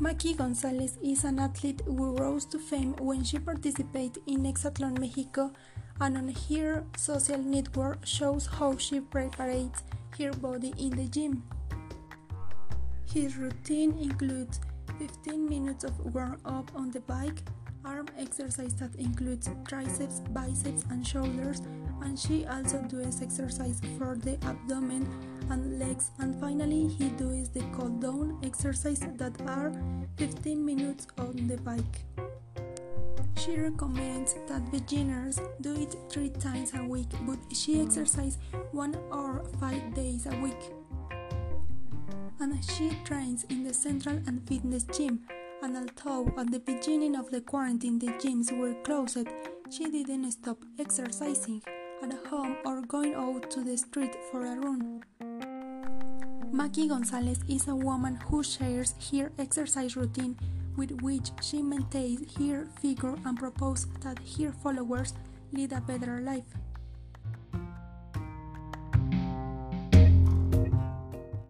Macky Gonzalez is an athlete who rose to fame when she participated in Exatlon Mexico and on her social network shows how she prepares her body in the gym. His routine includes 15 minutes of warm up on the bike, arm exercise that includes triceps, biceps, and shoulders, and she also does exercise for the abdomen and legs, and finally he does the cool down exercise that are 15 minutes on the bike. She recommends that beginners do it three times a week, but she exercises one or five days a week. And she trains in the Central and Fitness Gym. And although at the beginning of the quarantine the gyms were closed, she didn't stop exercising at home or going out to the street for a run. Macky Gonzalez is a woman who shares her exercise routine with which she maintains her figure and proposes that her followers lead a better life.